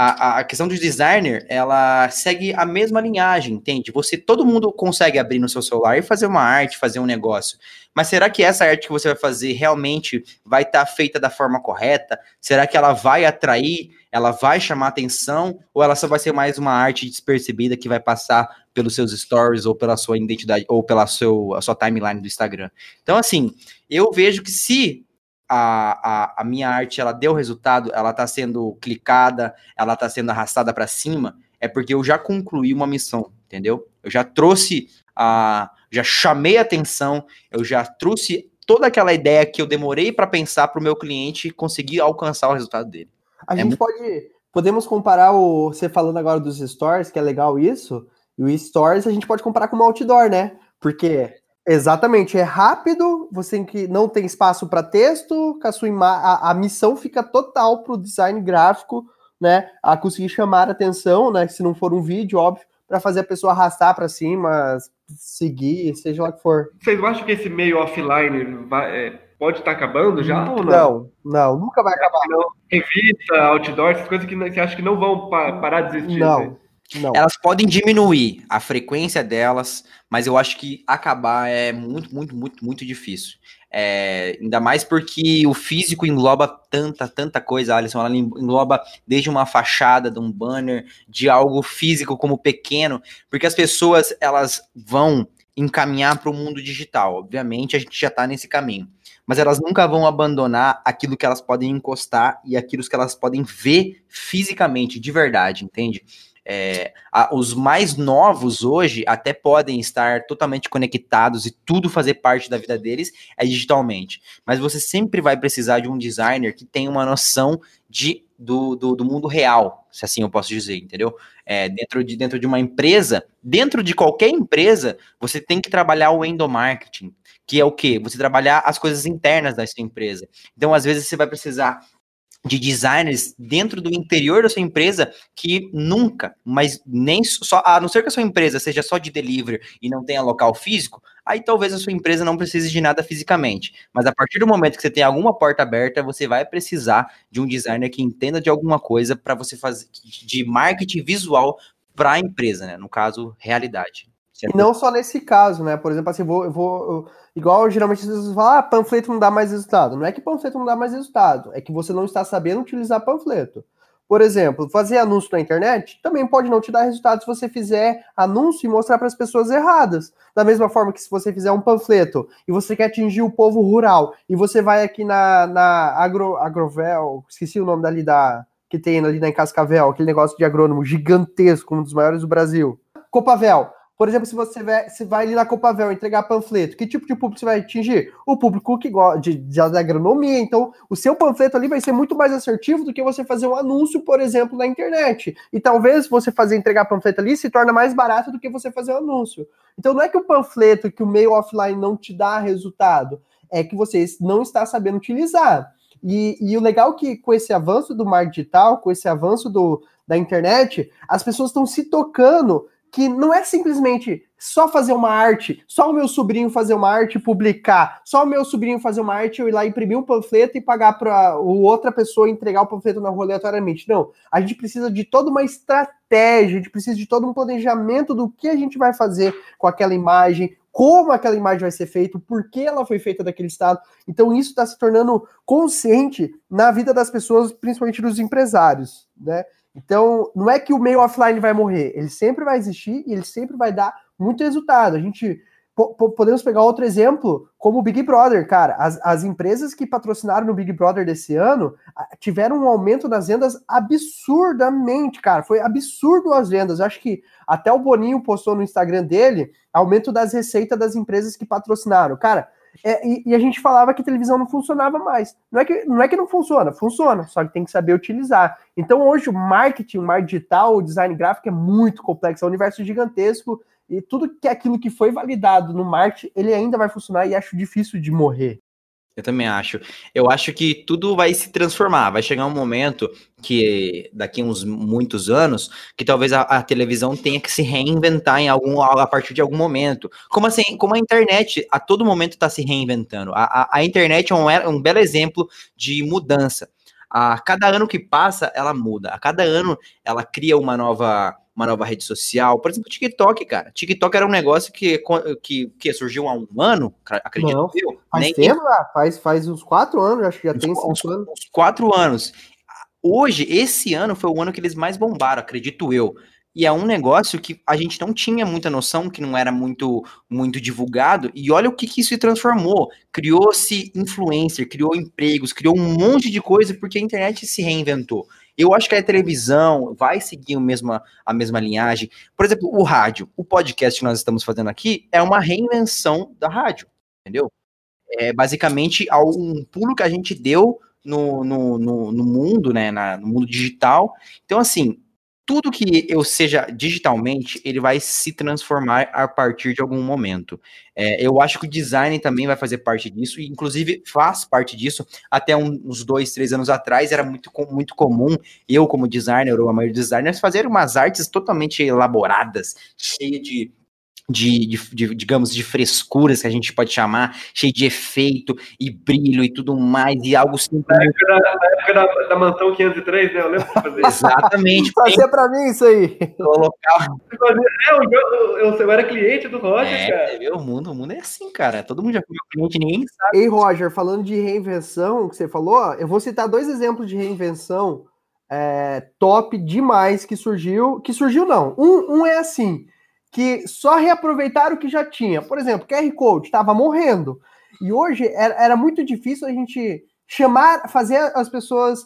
a, a questão do designer, ela segue a mesma linhagem, entende? Você, todo mundo consegue abrir no seu celular e fazer uma arte, fazer um negócio. Mas será que essa arte que você vai fazer realmente vai estar tá feita da forma correta? Será que ela vai atrair, ela vai chamar atenção? Ou ela só vai ser mais uma arte despercebida que vai passar pelos seus stories ou pela sua identidade ou pela seu, a sua timeline do Instagram? Então, assim, eu vejo que se a, a, a minha arte ela deu resultado, ela está sendo clicada, ela está sendo arrastada para cima, é porque eu já concluí uma missão, entendeu? Eu já trouxe a. Já chamei atenção, eu já trouxe toda aquela ideia que eu demorei para pensar para o meu cliente conseguir alcançar o resultado dele. A é gente muito... pode. Podemos comparar o. Você falando agora dos stores, que é legal isso. E o stores a gente pode comparar com o outdoor, né? Porque Exatamente, é rápido, você tem que não tem espaço para texto, a, sua a, a missão fica total para o design gráfico, né? A conseguir chamar a atenção, né? Se não for um vídeo, óbvio, para fazer a pessoa arrastar para cima, seguir, seja lá que for. Vocês acham que esse meio offline vai, é, pode estar tá acabando já não, ou não? Não, não, nunca vai acabar. Não. Revista, outdoor, essas coisas que você acha que não vão parar de existir. Não. Assim? Não. Elas podem diminuir a frequência delas, mas eu acho que acabar é muito, muito, muito, muito difícil. É, ainda mais porque o físico engloba tanta, tanta coisa, Alisson. Ela engloba desde uma fachada, de um banner, de algo físico como pequeno, porque as pessoas elas vão encaminhar para o mundo digital. Obviamente, a gente já está nesse caminho. Mas elas nunca vão abandonar aquilo que elas podem encostar e aquilo que elas podem ver fisicamente, de verdade, entende? É, a, os mais novos hoje até podem estar totalmente conectados e tudo fazer parte da vida deles é digitalmente. Mas você sempre vai precisar de um designer que tenha uma noção de, do, do, do mundo real, se assim eu posso dizer, entendeu? É, dentro, de, dentro de uma empresa, dentro de qualquer empresa, você tem que trabalhar o endomarketing, que é o quê? Você trabalhar as coisas internas da sua empresa. Então, às vezes, você vai precisar de designers dentro do interior da sua empresa que nunca, mas nem só, a não ser que a sua empresa seja só de delivery e não tenha local físico, aí talvez a sua empresa não precise de nada fisicamente. Mas a partir do momento que você tem alguma porta aberta, você vai precisar de um designer que entenda de alguma coisa para você fazer de marketing visual para a empresa, né? No caso, realidade. E não só nesse caso, né? Por exemplo, assim, vou, eu vou eu, igual geralmente as pessoas falam, ah, panfleto não dá mais resultado. Não é que panfleto não dá mais resultado, é que você não está sabendo utilizar panfleto. Por exemplo, fazer anúncio na internet também pode não te dar resultado se você fizer anúncio e mostrar para as pessoas erradas. Da mesma forma que se você fizer um panfleto e você quer atingir o povo rural e você vai aqui na, na Agro, Agrovel, esqueci o nome dali da que tem ali na Cascavel, aquele negócio de agrônomo gigantesco, um dos maiores do Brasil. Copavel, por exemplo, se você vai, se vai ali na Copavel entregar panfleto, que tipo de público você vai atingir? O público que gosta de, de, agronomia. Então, o seu panfleto ali vai ser muito mais assertivo do que você fazer um anúncio, por exemplo, na internet. E talvez você fazer entregar panfleto ali se torna mais barato do que você fazer um anúncio. Então, não é que o panfleto, que o meio offline não te dá resultado, é que você não está sabendo utilizar. E, e o legal é que com esse avanço do marketing digital, com esse avanço do, da internet, as pessoas estão se tocando que não é simplesmente só fazer uma arte, só o meu sobrinho fazer uma arte e publicar, só o meu sobrinho fazer uma arte, eu ir lá imprimir um panfleto e pagar para outra pessoa entregar o panfleto na rua aleatoriamente. Não, a gente precisa de toda uma estratégia, a gente precisa de todo um planejamento do que a gente vai fazer com aquela imagem, como aquela imagem vai ser feita, por que ela foi feita daquele estado. Então isso está se tornando consciente na vida das pessoas, principalmente dos empresários, né? Então, não é que o meio offline vai morrer, ele sempre vai existir e ele sempre vai dar muito resultado. A gente, podemos pegar outro exemplo, como o Big Brother, cara. As, as empresas que patrocinaram no Big Brother desse ano tiveram um aumento nas vendas absurdamente, cara. Foi absurdo as vendas. acho que até o Boninho postou no Instagram dele aumento das receitas das empresas que patrocinaram. Cara, é, e, e, a gente falava que televisão não funcionava mais. Não é, que, não é que não funciona, funciona, só que tem que saber utilizar. Então hoje o marketing, o marketing digital, o design gráfico é muito complexo, é um universo gigantesco e tudo que aquilo que foi validado no marketing, ele ainda vai funcionar e acho difícil de morrer. Eu também acho. Eu acho que tudo vai se transformar. Vai chegar um momento que, daqui uns muitos anos, que talvez a, a, televisão tenha que se reinventar em algum a partir de algum momento. Como assim? Como a internet a todo momento está se reinventando. A, a, a internet é um, é um belo exemplo de mudança. A cada ano que passa, ela muda. A cada ano, ela cria uma nova uma nova rede social. Por exemplo, o TikTok, cara. TikTok era um negócio que, que, que surgiu há um ano, acredito Não, eu. Faz Nem tempo, ah, faz, faz uns quatro anos, acho que já uns, tem uns, anos. Uns quatro anos. Hoje, esse ano foi o ano que eles mais bombaram, acredito eu. E é um negócio que a gente não tinha muita noção, que não era muito muito divulgado. E olha o que, que isso se transformou. Criou-se influencer, criou empregos, criou um monte de coisa porque a internet se reinventou. Eu acho que a televisão vai seguir a mesma, a mesma linhagem. Por exemplo, o rádio, o podcast que nós estamos fazendo aqui é uma reinvenção da rádio, entendeu? É basicamente um pulo que a gente deu no, no, no, no mundo, né, na, no mundo digital. Então, assim, tudo que eu seja digitalmente, ele vai se transformar a partir de algum momento. É, eu acho que o design também vai fazer parte disso, e inclusive faz parte disso. Até uns dois, três anos atrás, era muito, muito comum eu, como designer, ou a maioria dos designers, fazer umas artes totalmente elaboradas, cheias de de, de, de, digamos, de frescuras que a gente pode chamar, cheio de efeito e brilho e tudo mais, e algo simples. Na época da, na época da, da Mantão 503, né? Eu lembro de fazer isso. Exatamente. Fazer pra mim isso aí. Colocar. É, eu, eu, eu, eu era cliente do Roger, é, cara. O mundo, o mundo é assim, cara. Todo mundo já foi cliente, ninguém sabe. Ei, Roger, falando de reinvenção, que você falou, eu vou citar dois exemplos de reinvenção é, top demais que surgiu. Que surgiu, não. Um, um é assim que só reaproveitaram o que já tinha. Por exemplo, QR Code estava morrendo. E hoje era, era, muito difícil a gente chamar, fazer as pessoas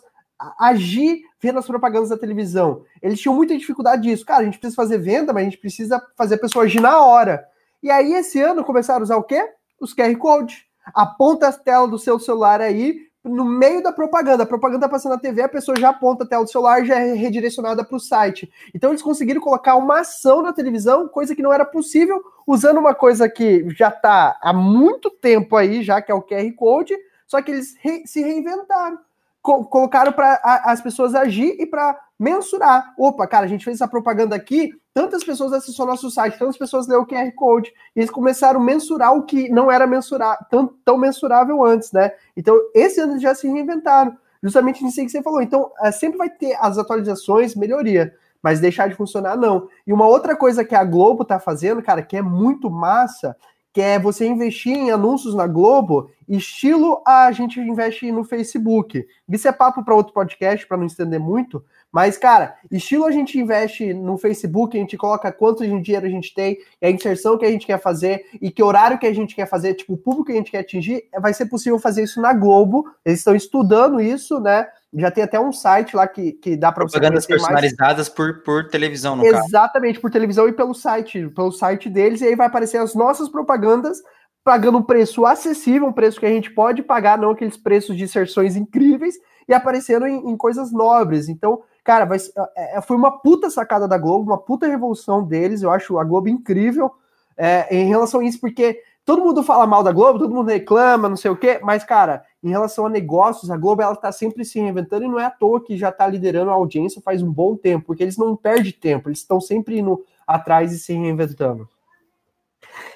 agir vendo as propagandas da televisão. Eles tinham muita dificuldade disso. Cara, a gente precisa fazer venda, mas a gente precisa fazer a pessoa agir na hora. E aí, esse ano, começaram a usar o quê? Os QR Code. Aponta a tela do seu celular aí, no meio da propaganda. A propaganda passando na TV, a pessoa já aponta a tela do celular já é redirecionada para o site. Então eles conseguiram colocar uma ação na televisão, coisa que não era possível, usando uma coisa que já está há muito tempo aí, já que é o QR Code, só que eles re se reinventaram colocaram para as pessoas agir e para mensurar. Opa, cara, a gente fez essa propaganda aqui, tantas pessoas acessou nosso site, tantas pessoas leu o QR Code, e eles começaram a mensurar o que não era mensurar, tão, tão mensurável antes, né? Então, esse ano já se reinventaram. Justamente nisso que você falou. Então, é, sempre vai ter as atualizações, melhoria, mas deixar de funcionar, não. E uma outra coisa que a Globo tá fazendo, cara, que é muito massa, que é você investir em anúncios na Globo, estilo a gente investe no Facebook. Isso é papo para outro podcast, para não estender muito, mas, cara, estilo a gente investe no Facebook, a gente coloca quanto dinheiro a gente tem, a inserção que a gente quer fazer e que horário que a gente quer fazer, tipo, o público que a gente quer atingir, vai ser possível fazer isso na Globo. Eles estão estudando isso, né? Já tem até um site lá que, que dá para você Propagandas personalizadas mais... por, por televisão, no Exatamente, caso. por televisão e pelo site, pelo site deles, e aí vai aparecer as nossas propagandas pagando um preço acessível, um preço que a gente pode pagar, não aqueles preços de inserções incríveis, e aparecendo em, em coisas nobres. Então, Cara, vai, é, é, foi uma puta sacada da Globo, uma puta revolução deles. Eu acho a Globo incrível é, em relação a isso, porque todo mundo fala mal da Globo, todo mundo reclama, não sei o quê, mas, cara, em relação a negócios, a Globo ela tá sempre se reinventando e não é à toa que já tá liderando a audiência faz um bom tempo, porque eles não perdem tempo, eles estão sempre indo atrás e se reinventando.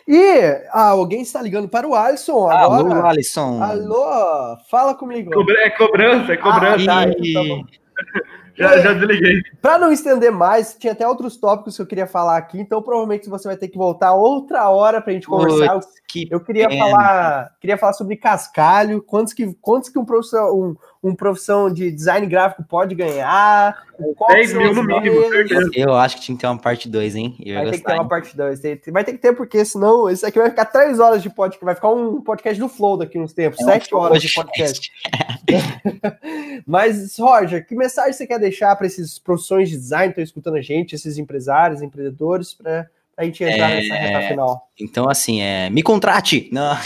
E ah, alguém está ligando para o Alisson agora. Alô, Alisson. Alô, fala comigo. É cobrança, é cobrança. Ah, tá, então tá Já, já desliguei. Para não estender mais, tinha até outros tópicos que eu queria falar aqui, então provavelmente você vai ter que voltar outra hora para a gente conversar. Putz, que Eu queria pena. falar, queria falar sobre cascalho, quantos que, quantos que um profissão, um, um profissão de design gráfico pode ganhar, qual 10 são mil no mínimo, certeza. Eu acho que tinha que ter uma parte 2, hein? Eu Vai ter que ter gostar. uma parte 2. Vai ter que ter, porque senão isso aqui vai ficar 3 horas de podcast. Vai ficar um podcast do Flow daqui uns tempos. É um 7 horas de podcast. (laughs) Mas, Roger, que mensagem você quer deixar para esses profissões de design que estão escutando a gente, esses empresários, empreendedores, para a gente entrar É, nessa reta final? Então, assim, é, me contrate! Não.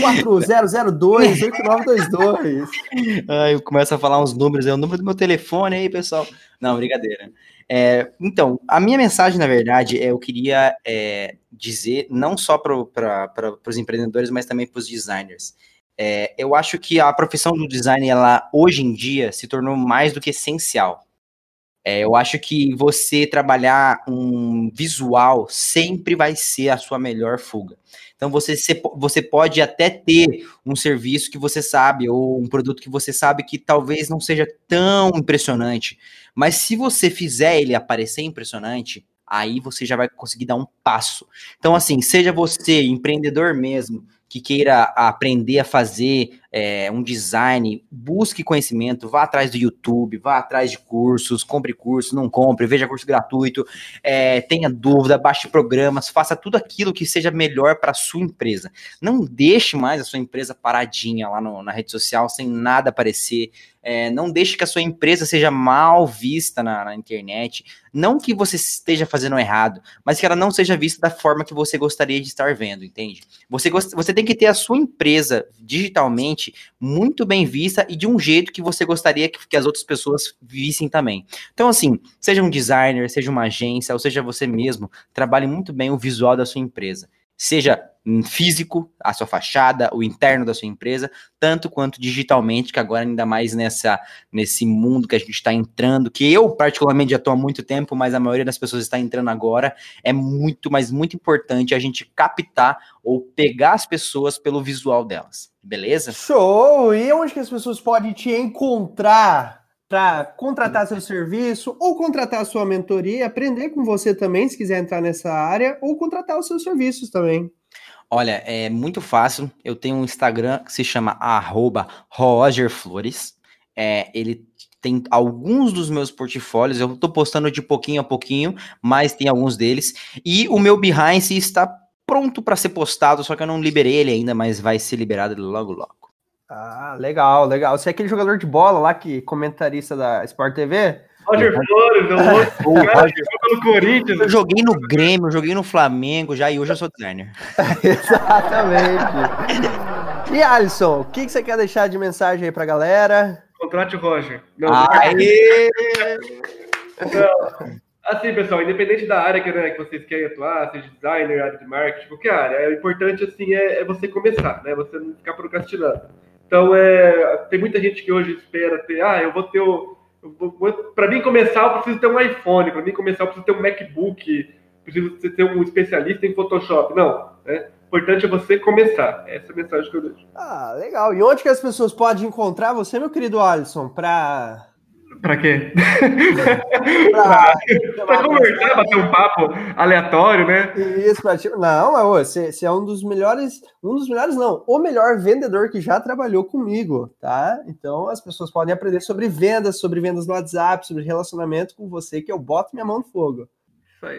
4002 8922. Aí eu começo a falar uns números, é o número do meu telefone aí, pessoal. Não, brincadeira. É, então, a minha mensagem, na verdade, é eu queria é, dizer, não só para os empreendedores, mas também para os designers. É, eu acho que a profissão do design, ela hoje em dia se tornou mais do que essencial. É, eu acho que você trabalhar um visual sempre vai ser a sua melhor fuga. Então você, você pode até ter um serviço que você sabe, ou um produto que você sabe que talvez não seja tão impressionante, mas se você fizer ele aparecer impressionante, aí você já vai conseguir dar um passo. Então, assim, seja você empreendedor mesmo, que queira aprender a fazer é, um design, busque conhecimento, vá atrás do YouTube, vá atrás de cursos, compre curso, não compre, veja curso gratuito, é, tenha dúvida, baixe programas, faça tudo aquilo que seja melhor para sua empresa. Não deixe mais a sua empresa paradinha lá no- na rede social, sem nada aparecer. É, não deixe que a sua empresa seja mal vista na, na internet. Não que você esteja fazendo errado, mas que ela não seja vista da forma que você gostaria de estar vendo, entende? Você, você tem que ter a sua empresa digitalmente muito bem vista e de um jeito que você gostaria que, que as outras pessoas vissem também. Então, assim, seja um designer, seja uma agência, ou seja você mesmo, trabalhe muito bem o visual da sua empresa. Seja físico, a sua fachada, o interno da sua empresa, tanto quanto digitalmente, que agora ainda mais nessa, nesse mundo que a gente está entrando, que eu particularmente já estou há muito tempo, mas a maioria das pessoas está entrando agora, é muito, mas muito importante a gente captar ou pegar as pessoas pelo visual delas, beleza? Show! E onde que as pessoas podem te encontrar para contratar seu serviço ou contratar sua mentoria, aprender com você também, se quiser entrar nessa área, ou contratar os seus serviços também. Olha, é muito fácil. Eu tenho um Instagram que se chama arroba rogerflores. É, ele tem alguns dos meus portfólios, eu tô postando de pouquinho a pouquinho, mas tem alguns deles. E o meu Behance está pronto para ser postado, só que eu não liberei ele ainda, mas vai ser liberado logo logo. Ah, legal, legal. Você é aquele jogador de bola lá que comentarista da Sport TV? Roger Flores, o outro (laughs) Pelo Corinthians. Eu joguei no Grêmio, eu joguei no Flamengo já e hoje eu sou designer. (laughs) Exatamente. E Alisson, o que, que você quer deixar de mensagem aí pra galera? Contrate o Roger. Não, Aê! Assim, pessoal, independente da área que, né, que vocês querem atuar, seja designer, área de marketing, qualquer área, o importante, assim, é, é você começar, né? Você não ficar procrastinando. Então, é, tem muita gente que hoje espera ter, ah, eu vou ter o... Para mim começar, eu preciso ter um iPhone. Para mim começar, eu preciso ter um MacBook. Preciso ter um especialista em Photoshop. Não, né? O importante é você começar. Essa é a mensagem que eu deixo. Ah, legal. E onde que as pessoas podem encontrar você, meu querido Alisson, pra... Pra quê? (laughs) pra, Pra conversar, bater um papo aleatório, né? Isso, pra. Não, mas ô, você, você é um dos melhores, um dos melhores não, o melhor vendedor que já trabalhou comigo, tá? Então as pessoas podem aprender sobre vendas, sobre vendas no WhatsApp, sobre relacionamento com você, que eu boto minha mão no fogo.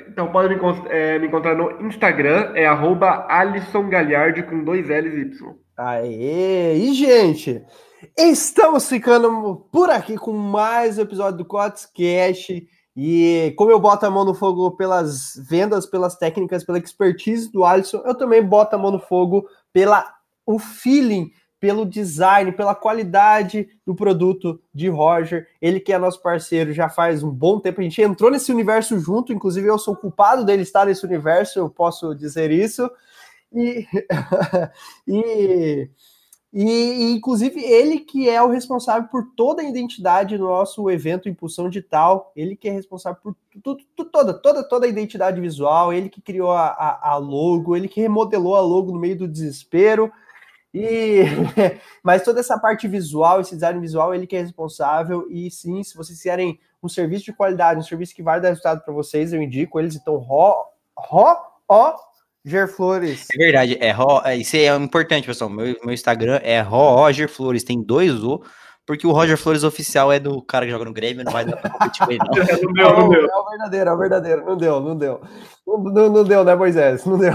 Então pode me, é, me encontrar no Instagram, é arroba Alisson Galhardi com dois L's e Y. Aê! E, gente, estamos ficando por aqui com mais um episódio do Cotes Cash. E como eu boto a mão no fogo pelas vendas, pelas técnicas, pela expertise do Alisson, eu também boto a mão no fogo pela o feeling, pelo design, pela qualidade do produto de Roger. Ele que é nosso parceiro já faz um bom tempo. A gente entrou nesse universo junto, inclusive eu sou culpado dele estar nesse universo, eu posso dizer isso. E, (laughs) e, e, inclusive, ele que é o responsável por toda a identidade do nosso evento Impulsão Digital, ele que é responsável por tudo, toda, toda, toda a identidade visual, ele que criou a, a, a logo, ele que remodelou a logo no meio do desespero. E (laughs) mas toda essa parte visual, esse design visual, ele que é responsável. E sim, se vocês quiserem um serviço de qualidade, um serviço que vai dar resultado para vocês, eu indico eles. Então, Ro, Ro, ó, Gerflores. É verdade, é Ro, é, isso é importante, pessoal. Meu, meu Instagram é Roger Flores, tem dois O, porque o Roger Flores oficial é do cara que joga no Grêmio, não vai dar pra competir com ele, não. (laughs) É Não, meu. é o verdadeiro, é o verdadeiro. Não deu, não deu. Não, não, deu, né, Moisés? Não deu.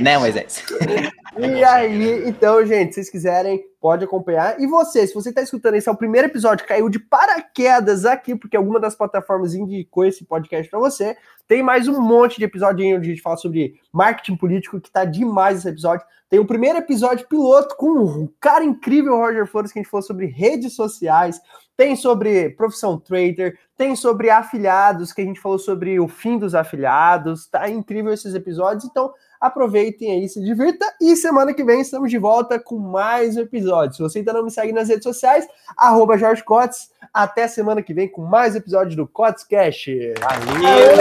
Né, Moisés? E aí, então, gente, se vocês quiserem, pode acompanhar. E você, se você está escutando esse é o primeiro episódio, caiu de paraquedas aqui, porque alguma das plataformas indicou esse podcast para você, tem mais um monte de episódio aí onde a gente fala sobre marketing político, que tá demais esse episódio. Tem o primeiro episódio piloto com um cara incrível, Roger Flores, que a gente falou sobre redes sociais, tem sobre profissão trader, tem sobre afiliados, que a gente falou sobre o fim dos afiliados, tá incrível esses episódios, então aproveitem aí, se divirta, e semana que vem estamos de volta com mais um episódio. Se você ainda não me segue nas redes sociais, arroba Jorge Cotes, até semana que vem com mais episódio do Cotes Cash. Valeu!